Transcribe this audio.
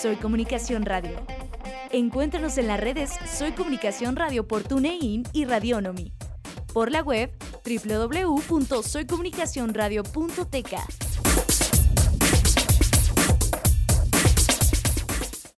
Soy Comunicación Radio. Encuéntranos en las redes Soy Comunicación Radio por TuneIn y Radionomy. Por la web www.soycomunicacionradio.tk.